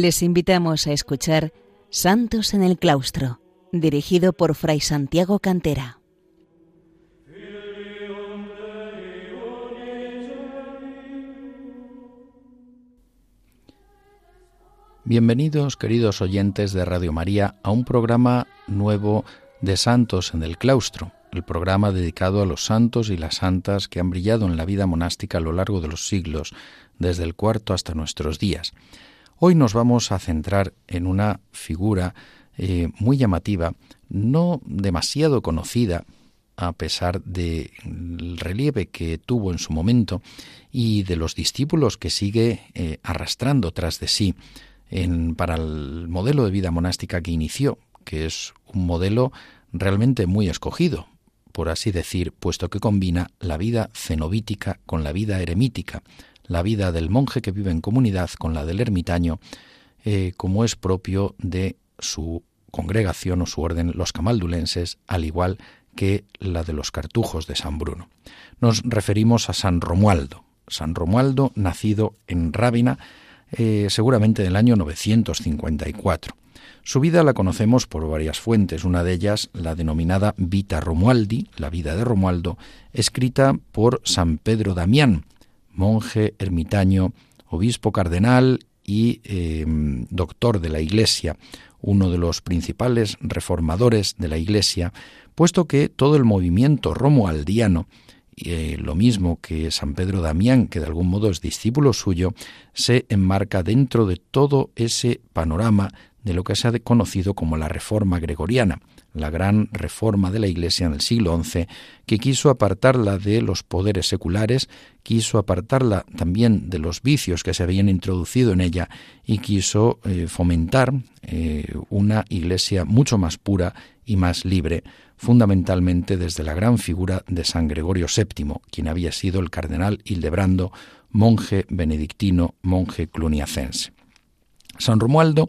Les invitamos a escuchar Santos en el Claustro, dirigido por Fray Santiago Cantera. Bienvenidos, queridos oyentes de Radio María, a un programa nuevo de Santos en el Claustro, el programa dedicado a los santos y las santas que han brillado en la vida monástica a lo largo de los siglos, desde el cuarto hasta nuestros días. Hoy nos vamos a centrar en una figura eh, muy llamativa, no demasiado conocida, a pesar del relieve que tuvo en su momento y de los discípulos que sigue eh, arrastrando tras de sí en, para el modelo de vida monástica que inició, que es un modelo realmente muy escogido, por así decir, puesto que combina la vida cenobítica con la vida eremítica, la vida del monje que vive en comunidad con la del ermitaño, eh, como es propio de su congregación o su orden, los camaldulenses, al igual que la de los cartujos de San Bruno. Nos referimos a San Romualdo. San Romualdo, nacido en Rábina, eh, seguramente en el año 954. Su vida la conocemos por varias fuentes, una de ellas la denominada Vita Romualdi, la vida de Romualdo, escrita por San Pedro Damián, monje, ermitaño, obispo cardenal y em, doctor de la Iglesia, uno de los principales reformadores de la Iglesia, puesto que todo el movimiento romualdiano, eh, lo mismo que San Pedro Damián, que de algún modo es discípulo suyo, se enmarca dentro de todo ese panorama de lo que se ha conocido como la Reforma Gregoriana, la gran reforma de la Iglesia en el siglo XI, que quiso apartarla de los poderes seculares, quiso apartarla también de los vicios que se habían introducido en ella y quiso eh, fomentar eh, una Iglesia mucho más pura y más libre, fundamentalmente desde la gran figura de San Gregorio VII, quien había sido el cardenal Hildebrando, monje benedictino, monje cluniacense. San Romualdo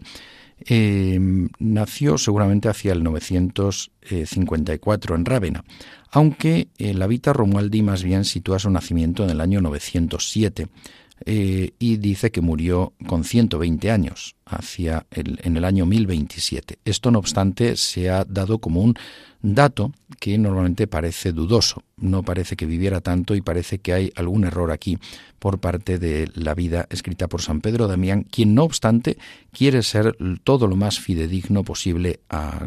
Em, nació seguramente hacia el 954 en Rávena, aunque eh, la Vita Romualdi más bien sitúa su nacimiento en el año 907 eh, y dice que murió con 120 años hacia el, en el año 1027. Esto, no obstante, se ha dado como un dato que normalmente parece dudoso. No parece que viviera tanto y parece que hay algún error aquí por parte de la vida escrita por San Pedro Damián, quien no obstante quiere ser todo lo más fidedigno posible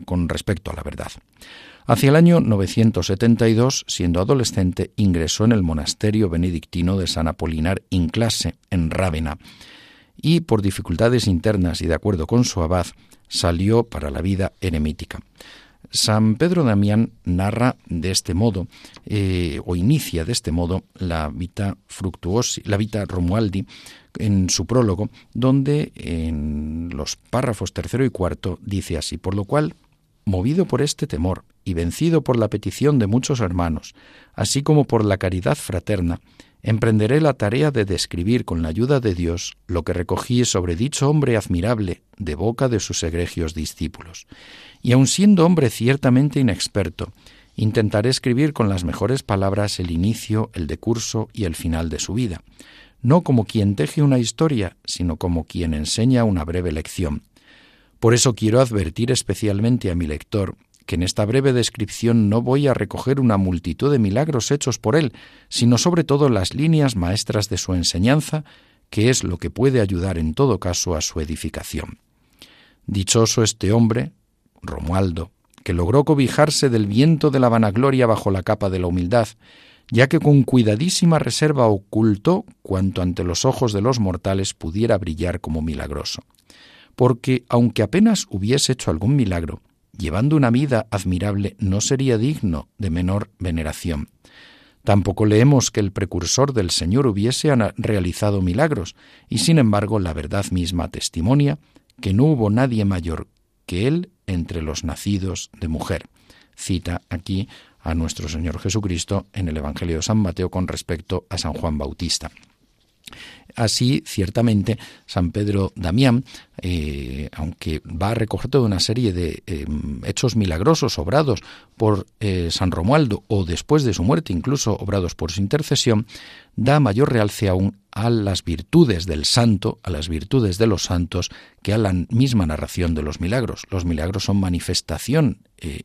con respecto a la verdad. Hacia el año 972, siendo adolescente, ingresó en el monasterio benedictino de San Apolinar Inclase, en Rávena, y por dificultades internas y de acuerdo con su abad, salió para la vida eremítica. San Pedro Damián narra de este modo, eh, o inicia de este modo, la Vita Fructuosi, la Vita Romualdi, en su prólogo, donde en los párrafos tercero y cuarto dice así, por lo cual, movido por este temor y vencido por la petición de muchos hermanos, así como por la caridad fraterna, emprenderé la tarea de describir con la ayuda de Dios lo que recogí sobre dicho hombre admirable de boca de sus egregios discípulos. Y aun siendo hombre ciertamente inexperto, intentaré escribir con las mejores palabras el inicio, el decurso y el final de su vida, no como quien teje una historia, sino como quien enseña una breve lección. Por eso quiero advertir especialmente a mi lector que en esta breve descripción no voy a recoger una multitud de milagros hechos por él, sino sobre todo las líneas maestras de su enseñanza, que es lo que puede ayudar en todo caso a su edificación. Dichoso este hombre, Romualdo, que logró cobijarse del viento de la vanagloria bajo la capa de la humildad, ya que con cuidadísima reserva ocultó cuanto ante los ojos de los mortales pudiera brillar como milagroso. Porque, aunque apenas hubiese hecho algún milagro, llevando una vida admirable, no sería digno de menor veneración. Tampoco leemos que el precursor del Señor hubiese realizado milagros, y sin embargo la verdad misma testimonia que no hubo nadie mayor que él entre los nacidos de mujer. Cita aquí a nuestro Señor Jesucristo en el Evangelio de San Mateo con respecto a San Juan Bautista. Así, ciertamente, San Pedro Damián, eh, aunque va a recoger toda una serie de eh, hechos milagrosos obrados por eh, San Romualdo o después de su muerte, incluso obrados por su intercesión, da mayor realce aún a las virtudes del santo, a las virtudes de los santos, que a la misma narración de los milagros. Los milagros son manifestación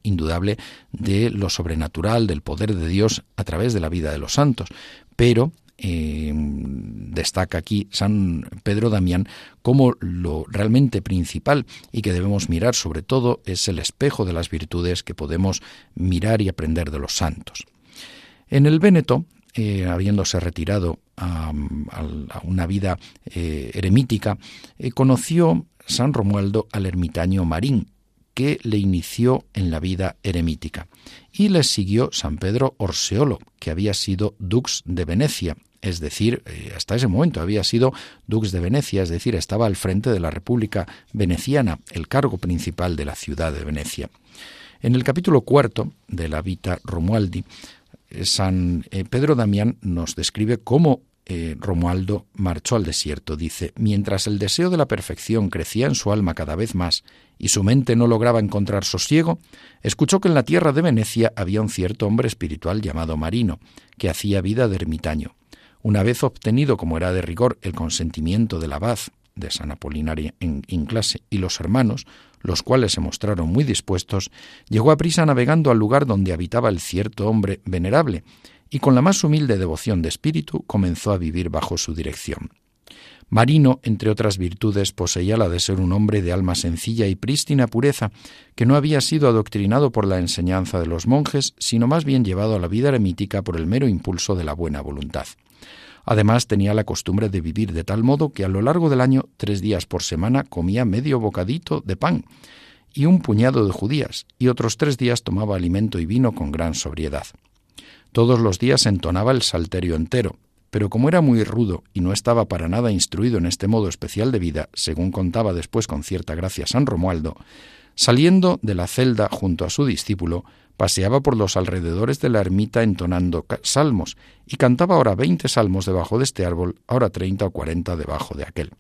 indudable de lo sobrenatural, del poder de Dios a través de la vida de los santos, pero eh, destaca aquí San Pedro Damián como lo realmente principal y que debemos mirar sobre todo es el espejo de las virtudes que podemos mirar y aprender de los santos. En el Véneto, eh, habiéndose retirado a, una vida eh, eremítica, conoció San Romualdo al ermitaño Marín, que le inició en la vida eremítica. Y le siguió San Pedro Orseolo, que había sido dux de Venecia es decir, eh, hasta ese momento había sido dux de Venecia, es decir, estaba al frente de la República Veneciana, el cargo principal de la ciudad de Venecia. En el capítulo cuarto de la Vita Romualdi, eh, San eh, Pedro Damián nos describe cómo Romualdo marchó al desierto. Dice, mientras el deseo de la perfección crecía en su alma cada vez más y su mente no lograba encontrar sosiego, escuchó que en la tierra de Venecia había un cierto hombre espiritual llamado Marino, que hacía vida de ermitaño. Una vez obtenido, como era de rigor, el consentimiento del abad de San Apolinario en, clase y los hermanos, los cuales se mostraron muy dispuestos, llegó a prisa navegando al lugar donde habitaba el cierto hombre venerable, y con la más humilde devoción de espíritu comenzó a vivir bajo su dirección. Marino, entre otras virtudes, poseía la de ser un hombre de alma sencilla y prístina pureza, que no había sido adoctrinado por la enseñanza de los monjes, sino más bien llevado a la vida eremítica por el mero impulso de la buena voluntad. Además tenía la costumbre de vivir de tal modo que a lo largo del año, tres días por semana, comía medio bocadito de pan y un puñado de judías, y otros tres días tomaba alimento y vino con gran sobriedad. Todos los días entonaba el salterio entero, pero como era muy rudo y no estaba para nada instruido en este modo especial de vida, según contaba después con cierta gracia San Romualdo, saliendo de la celda junto a su discípulo, paseaba por los alrededores de la ermita entonando salmos, y cantaba ahora veinte salmos debajo de este árbol, ahora treinta o cuarenta debajo de aquel.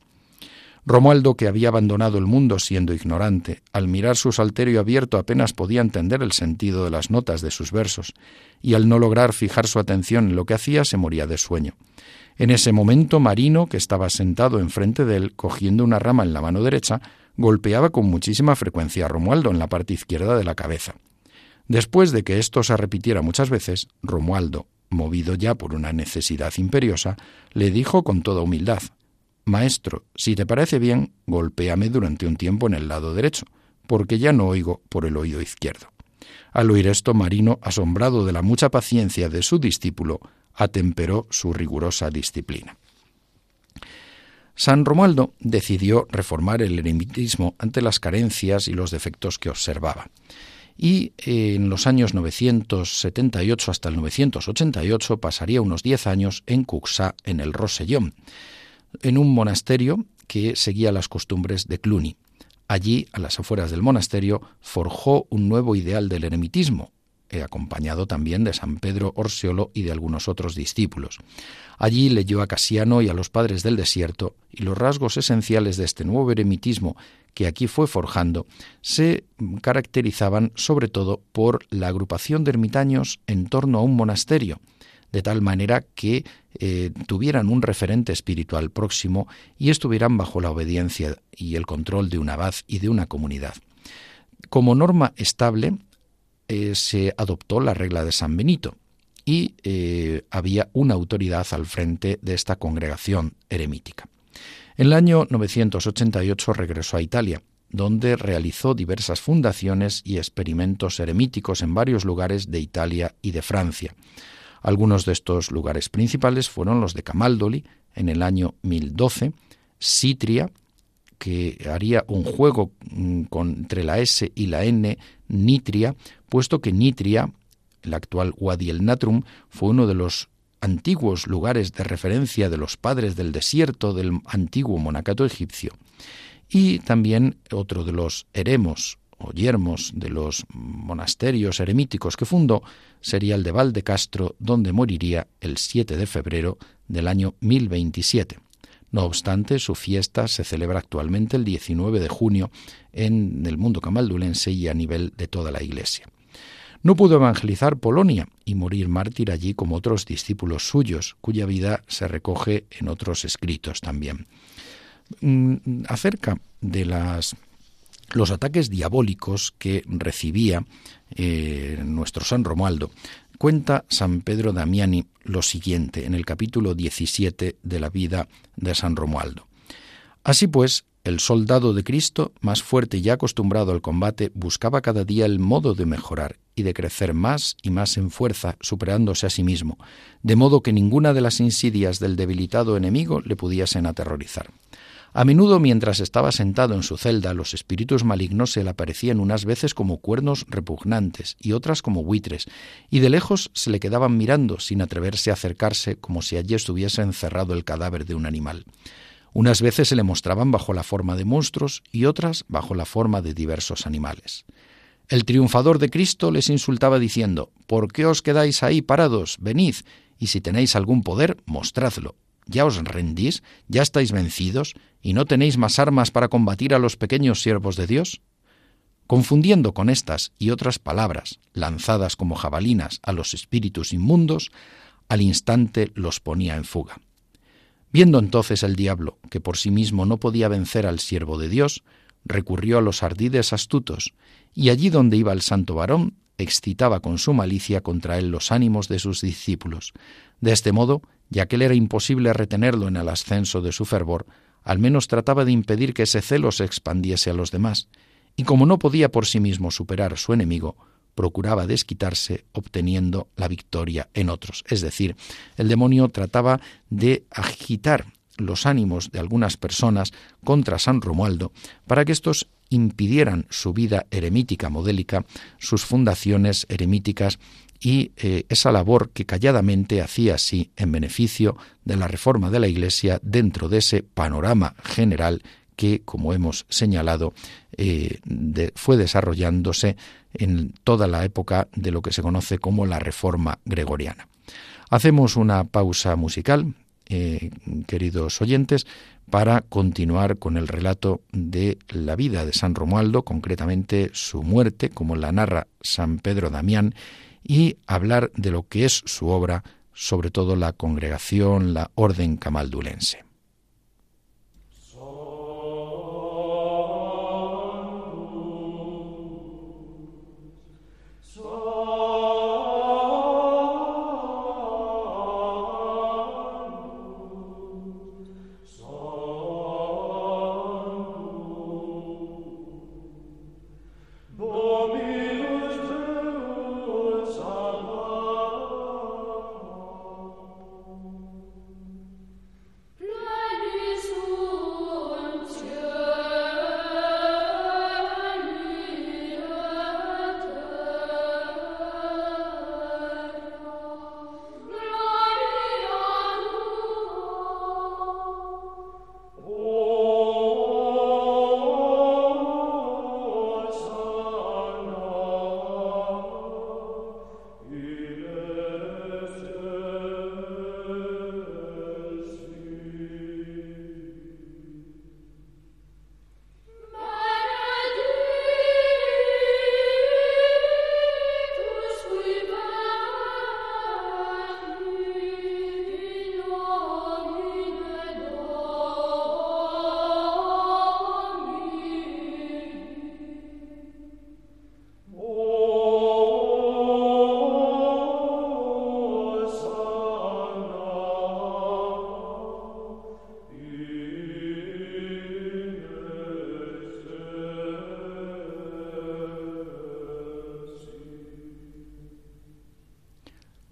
Romualdo, que había abandonado el mundo siendo ignorante, al mirar su salterio abierto apenas podía entender el sentido de las notas de sus versos, y al no lograr fijar su atención en lo que hacía se moría de sueño. En ese momento Marino, que estaba sentado enfrente de él, cogiendo una rama en la mano derecha, golpeaba con muchísima frecuencia a Romualdo en la parte izquierda de la cabeza. Después de que esto se repitiera muchas veces, Romualdo, movido ya por una necesidad imperiosa, le dijo con toda humildad Maestro, si te parece bien, golpéame durante un tiempo en el lado derecho, porque ya no oigo por el oído izquierdo. Al oír esto, Marino, asombrado de la mucha paciencia de su discípulo, atemperó su rigurosa disciplina. San Romualdo decidió reformar el eremitismo ante las carencias y los defectos que observaba y en los años 978 hasta el 988 pasaría unos diez años en Cuxá, en el Rosellón, en un monasterio que seguía las costumbres de Cluny. Allí, a las afueras del monasterio, forjó un nuevo ideal del eremitismo, eh, acompañado también de San Pedro Orseolo y de algunos otros discípulos. Allí leyó a Casiano y a los padres del desierto, y los rasgos esenciales de este nuevo eremitismo que aquí fue forjando se caracterizaban sobre todo por la agrupación de ermitaños en torno a un monasterio, de tal manera que eh, tuvieran un referente espiritual próximo y estuvieran bajo la obediencia y el control de un abad y de una comunidad. Como norma estable eh, se adoptó la regla de San Benito y eh, había una autoridad al frente de esta congregación eremítica. En el año 988 regresó a Italia, donde realizó diversas fundaciones y experimentos eremíticos en varios lugares de Italia y de Francia. Algunos de estos lugares principales fueron los de Camaldoli en el año 1012, Sitria, que haría un juego mm, entre la S y la N, Nitria, puesto que Nitria, el actual Wadi el Natrum, fue uno de los antiguos lugares de referencia de los padres del desierto del antiguo monacato egipcio, y también otro de los eremos o yermos de los monasterios eremíticos que fundó sería el de Valdecastro, donde moriría el 7 de febrero del año 1027. No obstante, su fiesta se celebra actualmente el 19 de junio en el mundo camaldulense y a nivel de toda la Iglesia. No pudo evangelizar Polonia y morir mártir allí como otros discípulos suyos, cuya vida se recoge en otros escritos también. Mm, acerca de las los ataques diabólicos que recibía eh, nuestro San Romualdo. Cuenta San Pedro Damiani lo siguiente en el capítulo 17 de la vida de San Romualdo. Así pues, el soldado de Cristo, más fuerte y acostumbrado al combate, buscaba cada día el modo de mejorar y de crecer más y más en fuerza, superándose a sí mismo, de modo que ninguna de las insidias del debilitado enemigo le pudiesen aterrorizar. A menudo mientras estaba sentado en su celda, los espíritus malignos se le aparecían unas veces como cuernos repugnantes y otras como buitres, y de lejos se le quedaban mirando sin atreverse a acercarse como si allí estuviese encerrado el cadáver de un animal. Unas veces se le mostraban bajo la forma de monstruos y otras bajo la forma de diversos animales. El triunfador de Cristo les insultaba diciendo, ¿Por qué os quedáis ahí parados? Venid, y si tenéis algún poder, mostradlo. ¿Ya os rendís? ¿Ya estáis vencidos? ¿Y no tenéis más armas para combatir a los pequeños siervos de Dios? Confundiendo con estas y otras palabras, lanzadas como jabalinas a los espíritus inmundos, al instante los ponía en fuga. Viendo entonces el diablo que por sí mismo no podía vencer al siervo de Dios, recurrió a los ardides astutos, y allí donde iba el santo varón, excitaba con su malicia contra él los ánimos de sus discípulos. De este modo, ya que le era imposible retenerlo en el ascenso de su fervor, al menos trataba de impedir que ese celo se expandiese a los demás, y como no podía por sí mismo superar su enemigo, procuraba desquitarse obteniendo la victoria en otros. Es decir, el demonio trataba de agitar los ánimos de algunas personas contra San Romualdo para que estos impidieran su vida eremítica modélica, sus fundaciones eremíticas y eh, esa labor que calladamente hacía así en beneficio de la reforma de la Iglesia dentro de ese panorama general que, como hemos señalado, eh, fue desarrollándose en toda la época de lo que se conoce como la Reforma Gregoriana. Hacemos una pausa musical, eh, queridos oyentes, para continuar con el relato de la vida de San Romualdo, concretamente su muerte, como la narra San Pedro Damián, y hablar de lo que es su obra, sobre todo la congregación, la orden camaldulense.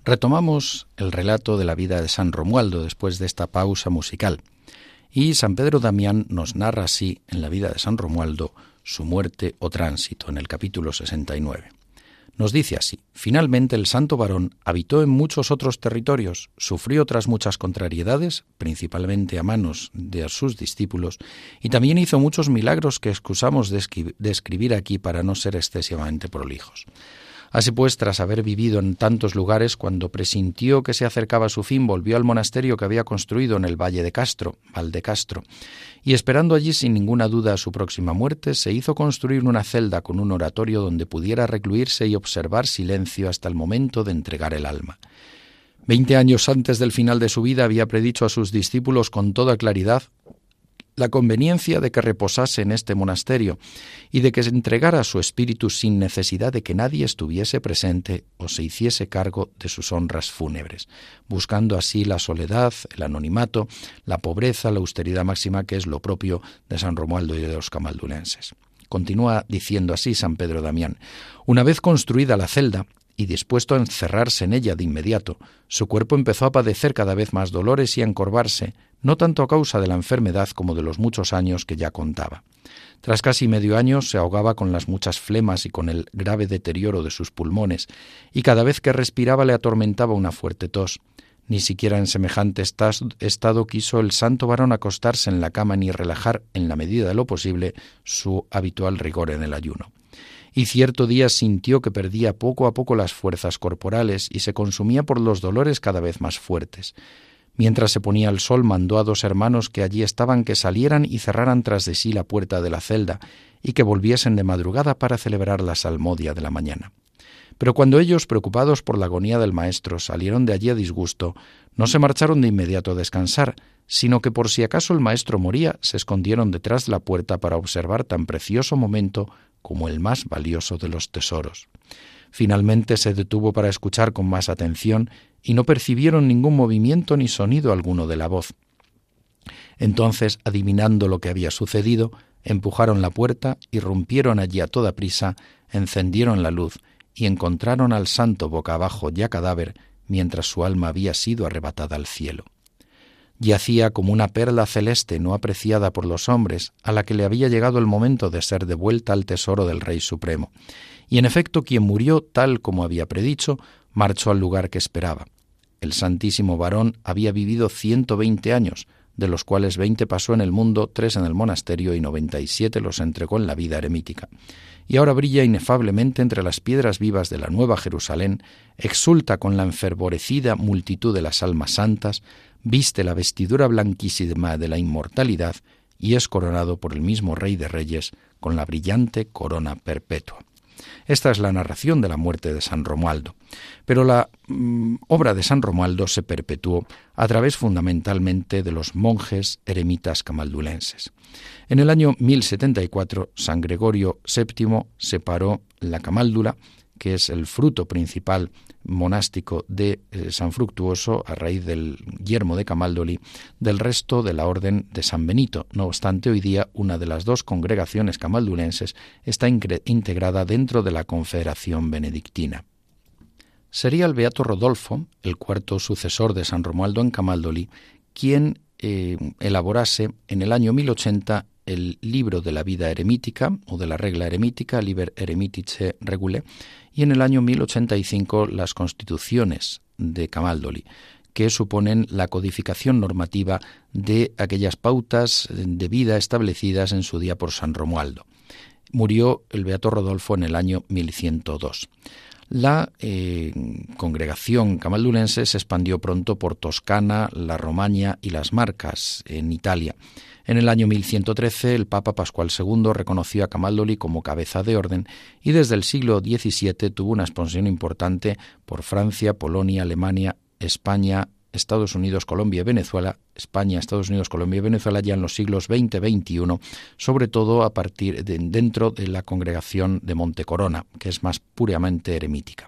Retomamos el relato de la vida de San Romualdo después de esta pausa musical. Y San Pedro Damián nos narra así en la vida de San Romualdo su muerte o tránsito en el capítulo 69. Nos dice así, finalmente el santo varón habitó en muchos otros territorios, sufrió otras muchas contrariedades, principalmente a manos de sus discípulos, y también hizo muchos milagros que excusamos de, escribir aquí para no ser excesivamente prolijos. Así pues, tras haber vivido en tantos lugares, cuando presintió que se acercaba su fin, volvió al monasterio que había construido en el Valle de Castro, Valdecastro, y esperando allí sin ninguna duda su próxima muerte, se hizo construir una celda con un oratorio donde pudiera recluirse y observar silencio hasta el momento de entregar el alma. Veinte años antes del final de su vida había predicho a sus discípulos con toda claridad la conveniencia de que reposase en este monasterio y de que se entregara su espíritu sin necesidad de que nadie estuviese presente o se hiciese cargo de sus honras fúnebres, buscando así la soledad, el anonimato, la pobreza, la austeridad máxima que es lo propio de San Romualdo y de los camaldulenses. Continúa diciendo así San Pedro Damián. Una vez construida la celda, y dispuesto a encerrarse en ella de inmediato, su cuerpo empezó a padecer cada vez más dolores y a encorvarse, no tanto a causa de la enfermedad como de los muchos años que ya contaba. Tras casi medio año se ahogaba con las muchas flemas y con el grave deterioro de sus pulmones, y cada vez que respiraba le atormentaba una fuerte tos. Ni siquiera en semejante estado quiso el santo varón acostarse en la cama ni relajar, en la medida de lo posible, su habitual rigor en el ayuno y cierto día sintió que perdía poco a poco las fuerzas corporales y se consumía por los dolores cada vez más fuertes. Mientras se ponía el sol, mandó a dos hermanos que allí estaban que salieran y cerraran tras de sí la puerta de la celda, y que volviesen de madrugada para celebrar la salmodia de la mañana. Pero cuando ellos, preocupados por la agonía del maestro, salieron de allí a disgusto, no se marcharon de inmediato a descansar, sino que por si acaso el maestro moría, se escondieron detrás de la puerta para observar tan precioso momento como el más valioso de los tesoros. Finalmente se detuvo para escuchar con más atención y no percibieron ningún movimiento ni sonido alguno de la voz. Entonces, adivinando lo que había sucedido, empujaron la puerta, irrumpieron allí a toda prisa, encendieron la luz y encontraron al santo boca abajo ya cadáver, mientras su alma había sido arrebatada al cielo yacía como una perla celeste no apreciada por los hombres, a la que le había llegado el momento de ser devuelta al tesoro del Rey Supremo. Y en efecto, quien murió tal como había predicho, marchó al lugar que esperaba. El santísimo varón había vivido ciento veinte años, de los cuales veinte pasó en el mundo, tres en el monasterio y noventa y siete los entregó en la vida eremítica. Y ahora brilla inefablemente entre las piedras vivas de la Nueva Jerusalén, exulta con la enfervorecida multitud de las almas santas, viste la vestidura blanquísima de la inmortalidad y es coronado por el mismo Rey de Reyes con la brillante corona perpetua. Esta es la narración de la muerte de San Romualdo. Pero la mm, obra de San Romualdo se perpetuó a través fundamentalmente de los monjes eremitas camaldulenses. En el año 1074, San Gregorio VII separó la camáldula, que es el fruto principal monástico de eh, San Fructuoso a raíz del yermo de Camaldoli del resto de la orden de San Benito. No obstante, hoy día una de las dos congregaciones camaldulenses está integrada dentro de la Confederación Benedictina. Sería el beato Rodolfo, el cuarto sucesor de San Romualdo en Camaldoli, quien eh, elaborase en el año 1080 el libro de la vida eremítica o de la regla eremítica, Liber Eremitice Regule, y en el año 1085 las constituciones de Camaldoli, que suponen la codificación normativa de aquellas pautas de vida establecidas en su día por San Romualdo. Murió el Beato Rodolfo en el año 1102. La eh, congregación camaldulense se expandió pronto por Toscana, la Romaña y las Marcas, en Italia. En el año 1113 el Papa Pascual II reconoció a Camaldoli como cabeza de orden y desde el siglo XVII tuvo una expansión importante por Francia, Polonia, Alemania, España, Estados Unidos, Colombia y Venezuela, España, Estados Unidos, Colombia y Venezuela ya en los siglos XX, XXI, sobre todo a partir de, dentro de la congregación de Montecorona, que es más puramente eremítica.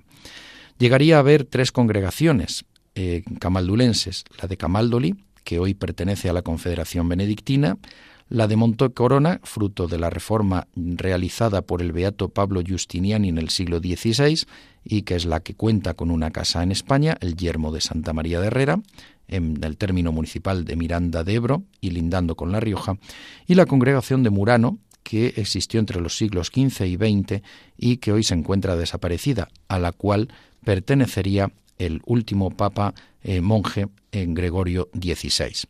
Llegaría a haber tres congregaciones eh, camaldulenses, la de Camaldoli, que hoy pertenece a la Confederación Benedictina, la de Montecorona, fruto de la reforma realizada por el beato Pablo Justiniani en el siglo XVI y que es la que cuenta con una casa en España, el Yermo de Santa María de Herrera, en el término municipal de Miranda de Ebro y lindando con La Rioja, y la congregación de Murano, que existió entre los siglos XV y XX y que hoy se encuentra desaparecida, a la cual pertenecería el último papa eh, monje en Gregorio XVI.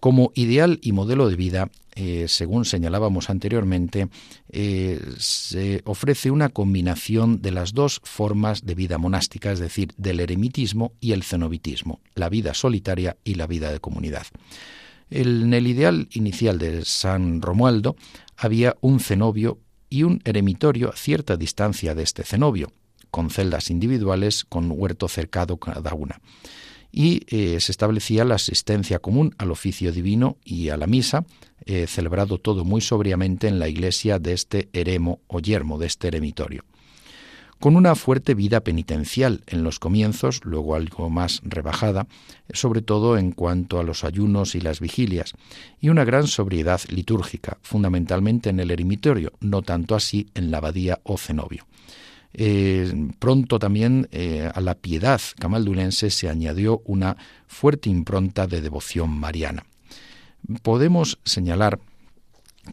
Como ideal y modelo de vida, eh, según señalábamos anteriormente, eh, se ofrece una combinación de las dos formas de vida monástica, es decir, del eremitismo y el cenobitismo, la vida solitaria y la vida de comunidad. En el ideal inicial de San Romualdo había un cenobio y un eremitorio a cierta distancia de este cenobio, con celdas individuales con huerto cercado cada una y eh, se establecía la asistencia común al oficio divino y a la misa, eh, celebrado todo muy sobriamente en la iglesia de este eremo o yermo, de este eremitorio. Con una fuerte vida penitencial en los comienzos, luego algo más rebajada, sobre todo en cuanto a los ayunos y las vigilias, y una gran sobriedad litúrgica, fundamentalmente en el eremitorio, no tanto así en la abadía o cenobio. Eh, pronto también eh, a la piedad camaldulense se añadió una fuerte impronta de devoción mariana. Podemos señalar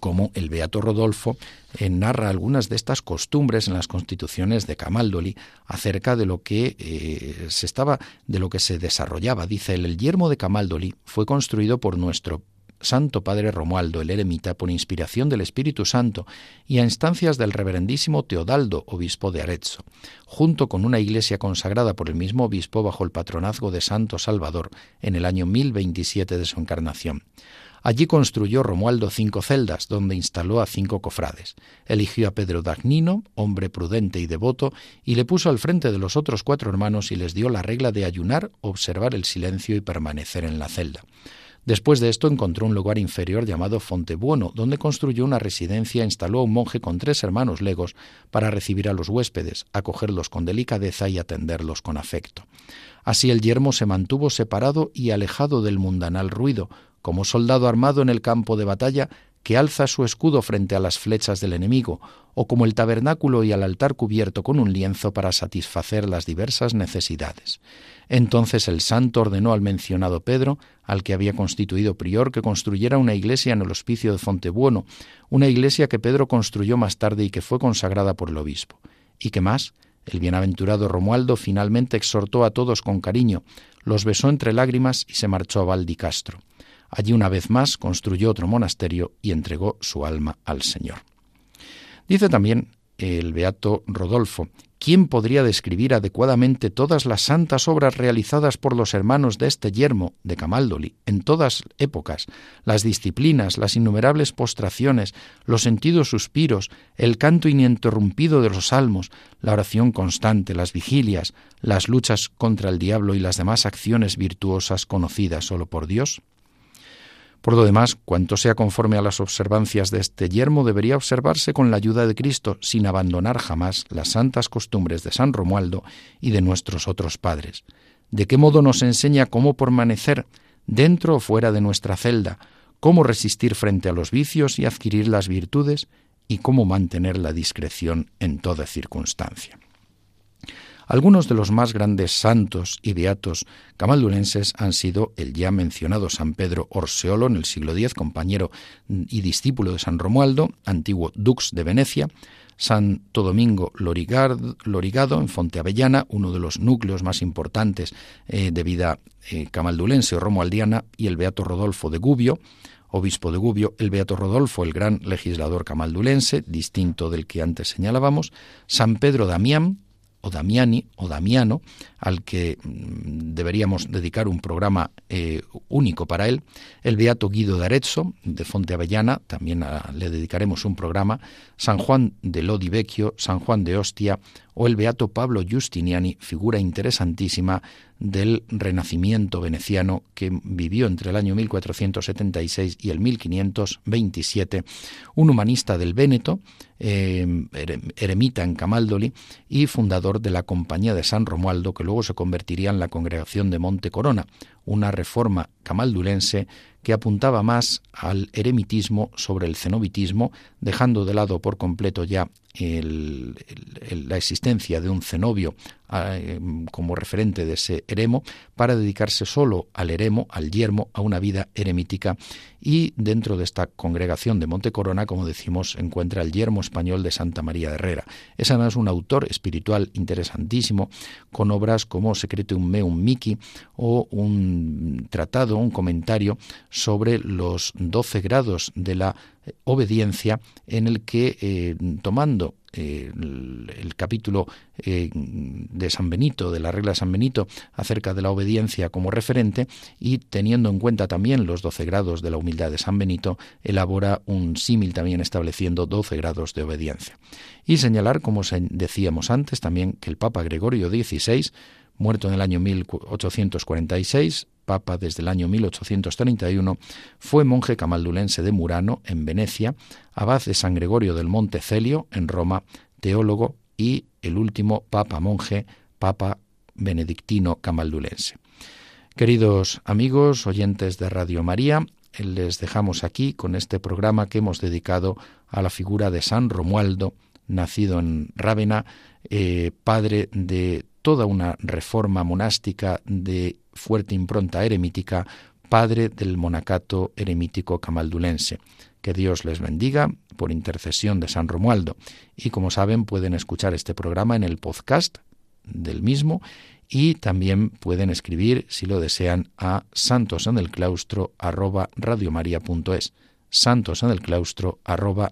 cómo el Beato Rodolfo eh, narra algunas de estas costumbres en las constituciones de Camaldoli acerca de lo que se estaba, de lo que se desarrollaba. Dice él, el yermo de Camaldoli fue construido por nuestro Santo Padre Romualdo el eremita por inspiración del Espíritu Santo y a instancias del reverendísimo Teodaldo, obispo de Arezzo, junto con una iglesia consagrada por el mismo obispo bajo el patronazgo de Santo Salvador en el año 1027 de su encarnación. Allí construyó Romualdo cinco celdas, donde instaló a cinco cofrades. Eligió a Pedro Dagnino, hombre prudente y devoto, y le puso al frente de los otros cuatro hermanos y les dio la regla de ayunar, observar el silencio y permanecer en la celda. Después de esto encontró un lugar inferior llamado Fontebuono, donde construyó una residencia e instaló a un monje con tres hermanos legos para recibir a los huéspedes, acogerlos con delicadeza y atenderlos con afecto. Así el yermo se mantuvo separado y alejado del mundanal ruido, como soldado armado en el campo de batalla que alza su escudo frente a las flechas del enemigo, o como el tabernáculo y el altar cubierto con un lienzo para satisfacer las diversas necesidades. Entonces el santo ordenó al mencionado Pedro, al que había constituido prior, que construyera una iglesia en el hospicio de Fontebuono, una iglesia que Pedro construyó más tarde y que fue consagrada por el obispo. ¿Y qué más? El bienaventurado Romualdo finalmente exhortó a todos con cariño, los besó entre lágrimas y se marchó a Valdicastro. Allí una vez más construyó otro monasterio y entregó su alma al Señor. Dice también el beato Rodolfo ¿Quién podría describir adecuadamente todas las santas obras realizadas por los hermanos de este yermo de Camaldoli en todas épocas, las disciplinas, las innumerables postraciones, los sentidos suspiros, el canto ininterrumpido de los salmos, la oración constante, las vigilias, las luchas contra el diablo y las demás acciones virtuosas conocidas solo por Dios? Por lo demás, cuanto sea conforme a las observancias de este yermo debería observarse con la ayuda de Cristo, sin abandonar jamás las santas costumbres de San Romualdo y de nuestros otros padres. ¿De qué modo nos enseña cómo permanecer dentro o fuera de nuestra celda, cómo resistir frente a los vicios y adquirir las virtudes, y cómo mantener la discreción en toda circunstancia? Algunos de los más grandes santos y beatos camaldulenses han sido el ya mencionado San Pedro Orseolo en el siglo X, compañero y discípulo de San Romualdo, antiguo dux de Venecia, Santo Domingo Lorigado en Fonte Avellana, uno de los núcleos más importantes eh, de vida eh, camaldulense o romualdiana, y el Beato Rodolfo de Gubbio, obispo de Gubbio, el Beato Rodolfo, el gran legislador camaldulense, distinto del que antes señalábamos, San Pedro Damián, o Damiani o Damiano, al que mm, deberíamos dedicar un programa eh, único para él, el Beato Guido de Arezzo, de Fonte Avellana, también le dedicaremos un programa, San Juan de Lodi Vecchio, San Juan de Ostia, o el Beato Pablo Giustiniani, figura interesantísima del Renacimiento veneciano que vivió entre el año 1476 y el 1527, un humanista del Véneto, eh, eremita en Camaldoli y fundador de la Compañía de San Romualdo, que luego se convertiría en la Congregación de Monte Corona, una reforma camaldulense que apuntaba más al eremitismo sobre el cenobitismo, dejando de lado por completo ya la existencia de un cenobio ah, em, como referente de ese eremo para dedicarse solo al eremo, al yermo, a una vida eremítica y dentro de esta congregación de Montecorona, como decimos, encuentra el yermo español de Santa María de Herrera. Es además un autor espiritual interesantísimo con obras como Secretum Meum Miki o un tratado, un comentario sobre los doce grados de la obediencia en el que, eh, tomando eh, el, capítulo eh, de San Benito, de la regla de San Benito, acerca de la obediencia como referente y teniendo en cuenta también los doce grados de la humildad de San Benito, elabora un símil también estableciendo doce grados de obediencia. Y señalar, como decíamos antes, también que el Papa Gregorio XVI, muerto en el año 1846, papa desde el año 1831, fue monje camaldulense de Murano, en Venecia, abad de San Gregorio del Monte Celio, en Roma, teólogo y el último papa monje, papa benedictino camaldulense. Queridos amigos, oyentes de Radio María, les dejamos aquí con este programa que hemos dedicado a la figura de San Romualdo, nacido en Rávena, eh, padre de toda una reforma monástica de fuerte impronta eremítica, padre del monacato eremítico camaldulense. Que Dios les bendiga por intercesión de San Romualdo. Y como saben, pueden escuchar este programa en el podcast del mismo y también pueden escribir, si lo desean, a santosenelclaustro arroba Santos en el claustro arroba